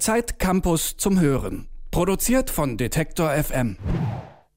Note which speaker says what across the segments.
Speaker 1: Zeit Campus zum Hören. Produziert von Detektor FM.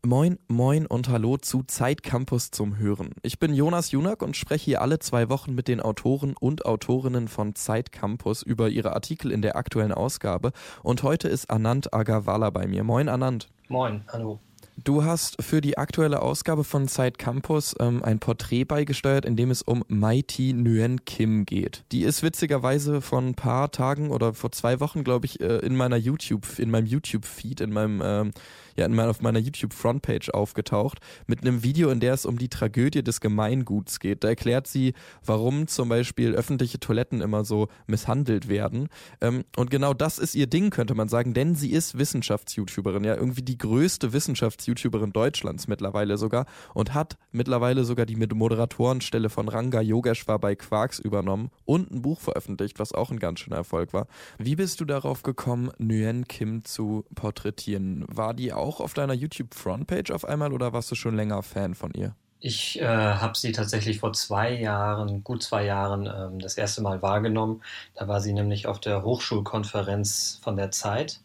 Speaker 2: Moin, moin und hallo zu Zeit Campus zum Hören. Ich bin Jonas Junak und spreche hier alle zwei Wochen mit den Autoren und Autorinnen von Zeit Campus über ihre Artikel in der aktuellen Ausgabe. Und heute ist Anand Agarwala bei mir. Moin, Anand.
Speaker 3: Moin, hallo.
Speaker 2: Du hast für die aktuelle Ausgabe von Side Campus ähm, ein Porträt beigesteuert, in dem es um Mighty Nguyen Kim geht. Die ist witzigerweise vor ein paar Tagen oder vor zwei Wochen, glaube ich, äh, in meiner YouTube, in meinem YouTube-Feed, in meinem ähm, ja in meiner, auf meiner YouTube-Frontpage aufgetaucht mit einem Video, in der es um die Tragödie des Gemeinguts geht. Da erklärt sie, warum zum Beispiel öffentliche Toiletten immer so misshandelt werden. Ähm, und genau das ist ihr Ding, könnte man sagen, denn sie ist Wissenschafts-YouTuberin, ja irgendwie die größte Wissenschafts-YouTuberin Deutschlands mittlerweile sogar und hat mittlerweile sogar die Moderatorenstelle von Ranga Yogeshwar bei Quarks übernommen und ein Buch veröffentlicht, was auch ein ganz schöner Erfolg war. Wie bist du darauf gekommen, Nguyen Kim zu porträtieren? War die auch auch auf deiner YouTube-Frontpage auf einmal oder warst du schon länger Fan von ihr?
Speaker 3: Ich äh, habe sie tatsächlich vor zwei Jahren, gut zwei Jahren, ähm, das erste Mal wahrgenommen. Da war sie nämlich auf der Hochschulkonferenz von der Zeit.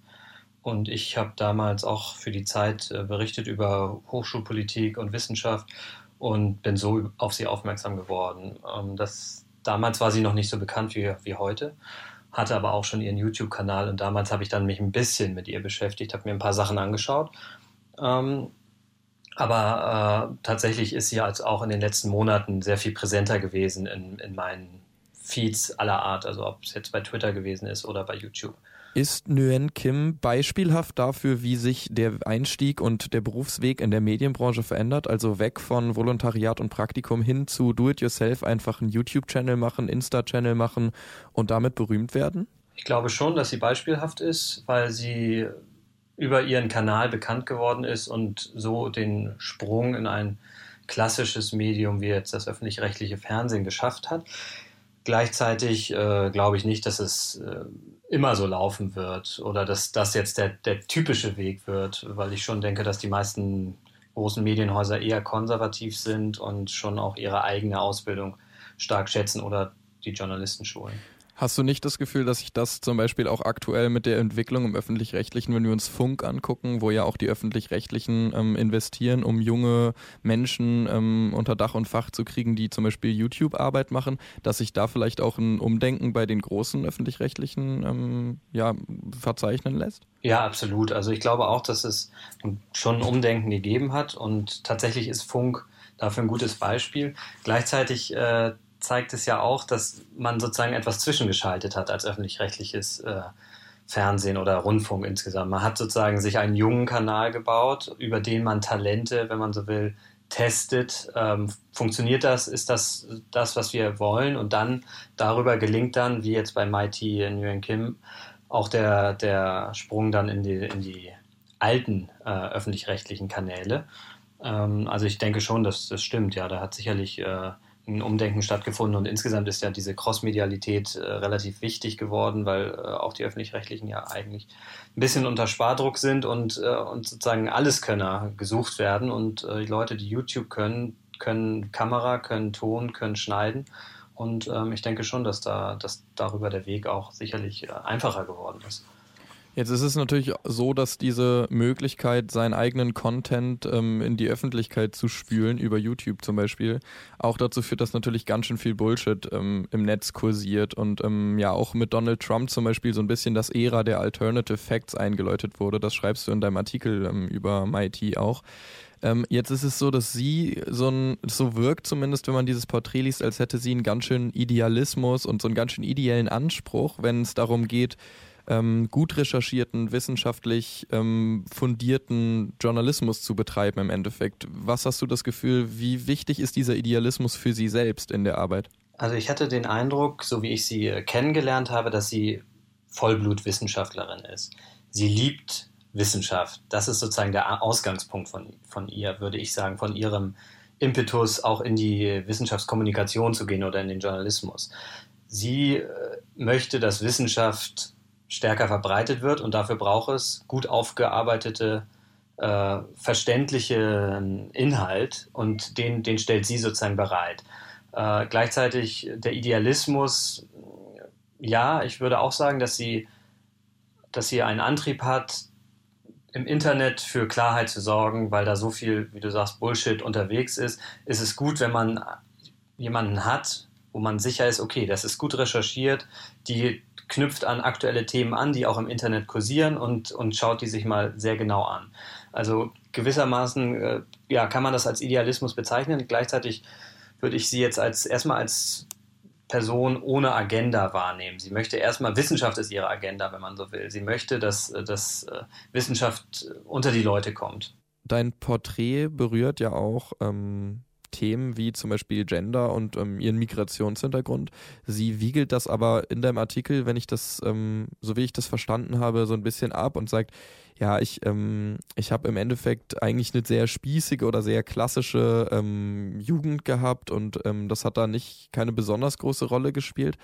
Speaker 3: Und ich habe damals auch für die Zeit äh, berichtet über Hochschulpolitik und Wissenschaft und bin so auf sie aufmerksam geworden. Ähm, das, damals war sie noch nicht so bekannt wie, wie heute hatte aber auch schon ihren YouTube-Kanal und damals habe ich dann mich ein bisschen mit ihr beschäftigt, habe mir ein paar Sachen angeschaut. Ähm, aber äh, tatsächlich ist sie als auch in den letzten Monaten sehr viel präsenter gewesen in, in meinen Feeds aller Art, also ob es jetzt bei Twitter gewesen ist oder bei YouTube.
Speaker 2: Ist Nguyen Kim beispielhaft dafür, wie sich der Einstieg und der Berufsweg in der Medienbranche verändert? Also weg von Volontariat und Praktikum hin zu Do-it-yourself, einfach einen YouTube-Channel machen, Insta-Channel machen und damit berühmt werden?
Speaker 3: Ich glaube schon, dass sie beispielhaft ist, weil sie über ihren Kanal bekannt geworden ist und so den Sprung in ein klassisches Medium wie jetzt das öffentlich-rechtliche Fernsehen geschafft hat. Gleichzeitig äh, glaube ich nicht, dass es äh, immer so laufen wird oder dass das jetzt der, der typische Weg wird, weil ich schon denke, dass die meisten großen Medienhäuser eher konservativ sind und schon auch ihre eigene Ausbildung stark schätzen oder die Journalistenschulen.
Speaker 2: Hast du nicht das Gefühl, dass sich das zum Beispiel auch aktuell mit der Entwicklung im öffentlich-rechtlichen, wenn wir uns Funk angucken, wo ja auch die öffentlich-rechtlichen ähm, investieren, um junge Menschen ähm, unter Dach und Fach zu kriegen, die zum Beispiel YouTube-Arbeit machen, dass sich da vielleicht auch ein Umdenken bei den großen öffentlich-rechtlichen ähm, ja, verzeichnen lässt?
Speaker 3: Ja, absolut. Also ich glaube auch, dass es schon ein Umdenken gegeben hat und tatsächlich ist Funk dafür ein gutes Beispiel. Gleichzeitig äh, zeigt es ja auch, dass man sozusagen etwas zwischengeschaltet hat als öffentlich-rechtliches äh, Fernsehen oder Rundfunk insgesamt. Man hat sozusagen sich einen jungen Kanal gebaut, über den man Talente, wenn man so will, testet. Ähm, funktioniert das? Ist das das, was wir wollen? Und dann darüber gelingt dann, wie jetzt bei Mighty Nguyen Kim, auch der, der Sprung dann in die, in die alten äh, öffentlich-rechtlichen Kanäle. Ähm, also ich denke schon, dass das stimmt. Ja, da hat sicherlich äh, ein Umdenken stattgefunden und insgesamt ist ja diese Crossmedialität äh, relativ wichtig geworden, weil äh, auch die öffentlich-rechtlichen ja eigentlich ein bisschen unter Spardruck sind und, äh, und sozusagen Alleskönner gesucht werden und äh, die Leute, die YouTube können, können Kamera, können Ton, können schneiden und ähm, ich denke schon, dass da dass darüber der Weg auch sicherlich äh, einfacher geworden ist.
Speaker 2: Jetzt ist es natürlich so, dass diese Möglichkeit, seinen eigenen Content ähm, in die Öffentlichkeit zu spülen, über YouTube zum Beispiel, auch dazu führt, dass natürlich ganz schön viel Bullshit ähm, im Netz kursiert und ähm, ja auch mit Donald Trump zum Beispiel so ein bisschen das Ära der Alternative Facts eingeläutet wurde. Das schreibst du in deinem Artikel ähm, über MIT auch. Ähm, jetzt ist es so, dass sie so ein, so wirkt zumindest, wenn man dieses Porträt liest, als hätte sie einen ganz schönen Idealismus und so einen ganz schön ideellen Anspruch, wenn es darum geht, ähm, gut recherchierten, wissenschaftlich ähm, fundierten Journalismus zu betreiben im Endeffekt. Was hast du das Gefühl, wie wichtig ist dieser Idealismus für Sie selbst in der Arbeit?
Speaker 3: Also ich hatte den Eindruck, so wie ich sie äh, kennengelernt habe, dass sie Vollblutwissenschaftlerin ist. Sie liebt Wissenschaft. Das ist sozusagen der Ausgangspunkt von, von ihr, würde ich sagen, von ihrem Impetus auch in die Wissenschaftskommunikation zu gehen oder in den Journalismus. Sie äh, möchte, dass Wissenschaft stärker verbreitet wird und dafür braucht es gut aufgearbeitete, äh, verständliche Inhalt und den, den stellt sie sozusagen bereit. Äh, gleichzeitig der Idealismus, ja, ich würde auch sagen, dass sie dass sie einen Antrieb hat, im Internet für Klarheit zu sorgen, weil da so viel, wie du sagst, Bullshit unterwegs ist, ist es gut, wenn man jemanden hat, wo man sicher ist, okay, das ist gut recherchiert, die knüpft an aktuelle Themen an, die auch im Internet kursieren und, und schaut die sich mal sehr genau an. Also gewissermaßen äh, ja, kann man das als Idealismus bezeichnen. Gleichzeitig würde ich sie jetzt als erstmal als Person ohne Agenda wahrnehmen. Sie möchte erstmal, Wissenschaft ist ihre Agenda, wenn man so will. Sie möchte, dass, dass äh, Wissenschaft unter die Leute kommt.
Speaker 2: Dein Porträt berührt ja auch ähm, Themen wie zum Beispiel Gender und ähm, ihren Migrationshintergrund. Sie wiegelt das aber in deinem Artikel, wenn ich das, ähm, so wie ich das verstanden habe, so ein bisschen ab und sagt, ja, ich, ähm, ich habe im Endeffekt eigentlich eine sehr spießige oder sehr klassische ähm, Jugend gehabt und ähm, das hat da nicht keine besonders große Rolle gespielt.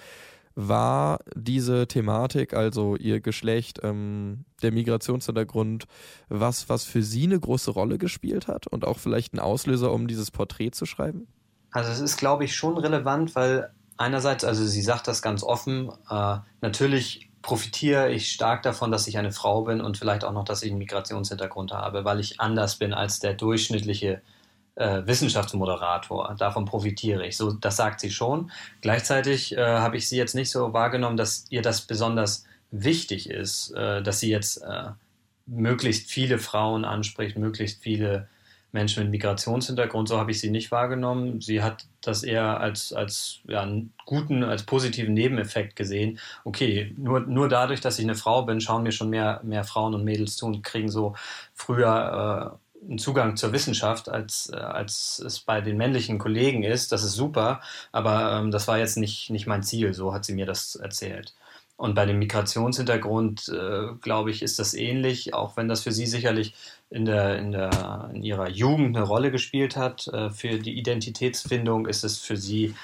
Speaker 2: War diese Thematik, also ihr Geschlecht, ähm, der Migrationshintergrund, was, was für sie eine große Rolle gespielt hat und auch vielleicht ein Auslöser, um dieses Porträt zu schreiben?
Speaker 3: Also es ist, glaube ich, schon relevant, weil einerseits, also sie sagt das ganz offen, äh, natürlich profitiere ich stark davon, dass ich eine Frau bin und vielleicht auch noch, dass ich einen Migrationshintergrund habe, weil ich anders bin als der durchschnittliche äh, Wissenschaftsmoderator. Davon profitiere ich. So, das sagt sie schon. Gleichzeitig äh, habe ich sie jetzt nicht so wahrgenommen, dass ihr das besonders wichtig ist, äh, dass sie jetzt äh, möglichst viele Frauen anspricht, möglichst viele Menschen mit Migrationshintergrund. So habe ich sie nicht wahrgenommen. Sie hat das eher als, als ja, einen guten, als positiven Nebeneffekt gesehen. Okay, nur, nur dadurch, dass ich eine Frau bin, schauen mir schon mehr, mehr Frauen und Mädels zu und kriegen so früher äh, einen Zugang zur Wissenschaft, als, äh, als es bei den männlichen Kollegen ist. Das ist super, aber ähm, das war jetzt nicht, nicht mein Ziel. So hat sie mir das erzählt. Und bei dem Migrationshintergrund, äh, glaube ich, ist das ähnlich, auch wenn das für sie sicherlich in, der, in, der, in ihrer Jugend eine Rolle gespielt hat. Äh, für die Identitätsfindung ist es für sie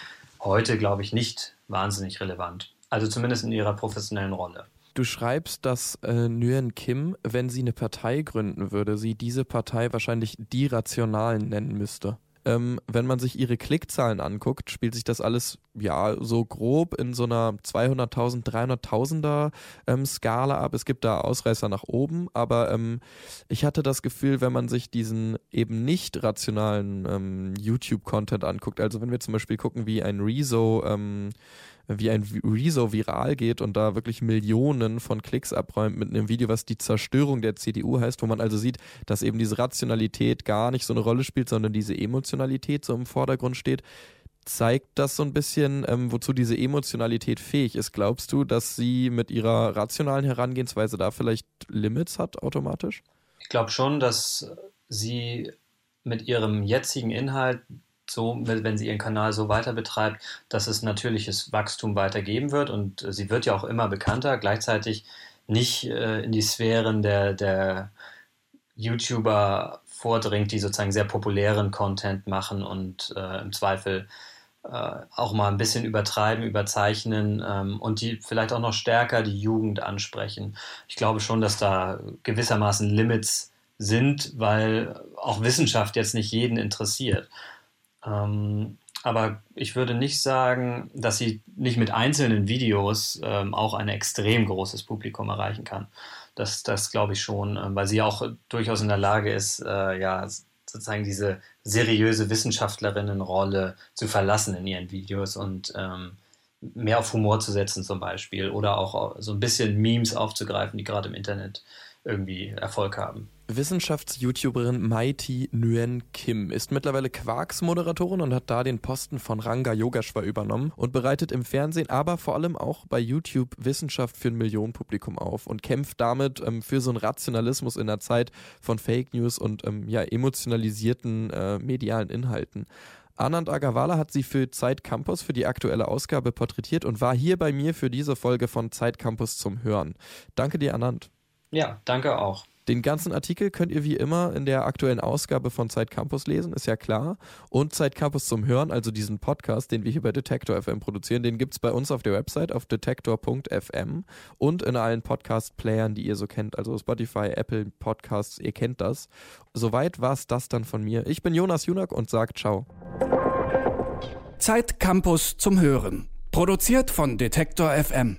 Speaker 3: heute, glaube ich, nicht wahnsinnig relevant. Also zumindest in ihrer professionellen Rolle.
Speaker 2: Du schreibst, dass äh, Nguyen Kim, wenn sie eine Partei gründen würde, sie diese Partei wahrscheinlich die Rationalen nennen müsste. Ähm, wenn man sich ihre Klickzahlen anguckt, spielt sich das alles ja so grob in so einer 200.000, 300.000er ähm, Skala ab. Es gibt da Ausreißer nach oben, aber ähm, ich hatte das Gefühl, wenn man sich diesen eben nicht rationalen ähm, YouTube-Content anguckt, also wenn wir zum Beispiel gucken, wie ein Rezo ähm, wie ein Rezo viral geht und da wirklich Millionen von Klicks abräumt mit einem Video, was die Zerstörung der CDU heißt, wo man also sieht, dass eben diese Rationalität gar nicht so eine Rolle spielt, sondern diese Emotionalität so im Vordergrund steht. Zeigt das so ein bisschen, ähm, wozu diese Emotionalität fähig ist? Glaubst du, dass sie mit ihrer rationalen Herangehensweise da vielleicht Limits hat automatisch?
Speaker 3: Ich glaube schon, dass sie mit ihrem jetzigen Inhalt so, wenn sie ihren Kanal so weiter betreibt, dass es natürliches Wachstum weitergeben wird und äh, sie wird ja auch immer bekannter, gleichzeitig nicht äh, in die Sphären der, der YouTuber vordringt, die sozusagen sehr populären Content machen und äh, im Zweifel äh, auch mal ein bisschen übertreiben, überzeichnen ähm, und die vielleicht auch noch stärker die Jugend ansprechen. Ich glaube schon, dass da gewissermaßen Limits sind, weil auch Wissenschaft jetzt nicht jeden interessiert. Ähm, aber ich würde nicht sagen, dass sie nicht mit einzelnen Videos ähm, auch ein extrem großes Publikum erreichen kann. Das, das glaube ich schon, äh, weil sie auch durchaus in der Lage ist, äh, ja, sozusagen diese seriöse Wissenschaftlerinnenrolle zu verlassen in ihren Videos und ähm, mehr auf Humor zu setzen zum Beispiel oder auch so ein bisschen Memes aufzugreifen, die gerade im Internet irgendwie Erfolg haben.
Speaker 2: Wissenschafts-YouTuberin Mighty Nguyen Kim ist mittlerweile Quarks-Moderatorin und hat da den Posten von Ranga Yogeshwar übernommen und bereitet im Fernsehen, aber vor allem auch bei YouTube Wissenschaft für ein Millionenpublikum auf und kämpft damit ähm, für so einen Rationalismus in der Zeit von Fake News und ähm, ja, emotionalisierten äh, medialen Inhalten. Anand Agarwala hat sie für Zeit Campus für die aktuelle Ausgabe porträtiert und war hier bei mir für diese Folge von Zeit Campus zum Hören. Danke dir, Anand.
Speaker 3: Ja, danke auch.
Speaker 2: Den ganzen Artikel könnt ihr wie immer in der aktuellen Ausgabe von Zeit Campus lesen, ist ja klar. Und Zeit Campus zum Hören, also diesen Podcast, den wir hier bei Detektor FM produzieren, den gibt es bei uns auf der Website auf detektor.fm und in allen Podcast-Playern, die ihr so kennt, also Spotify, Apple Podcasts, ihr kennt das. Soweit war es das dann von mir. Ich bin Jonas Junak und sage ciao.
Speaker 1: Zeit Campus zum Hören. Produziert von Detektor FM.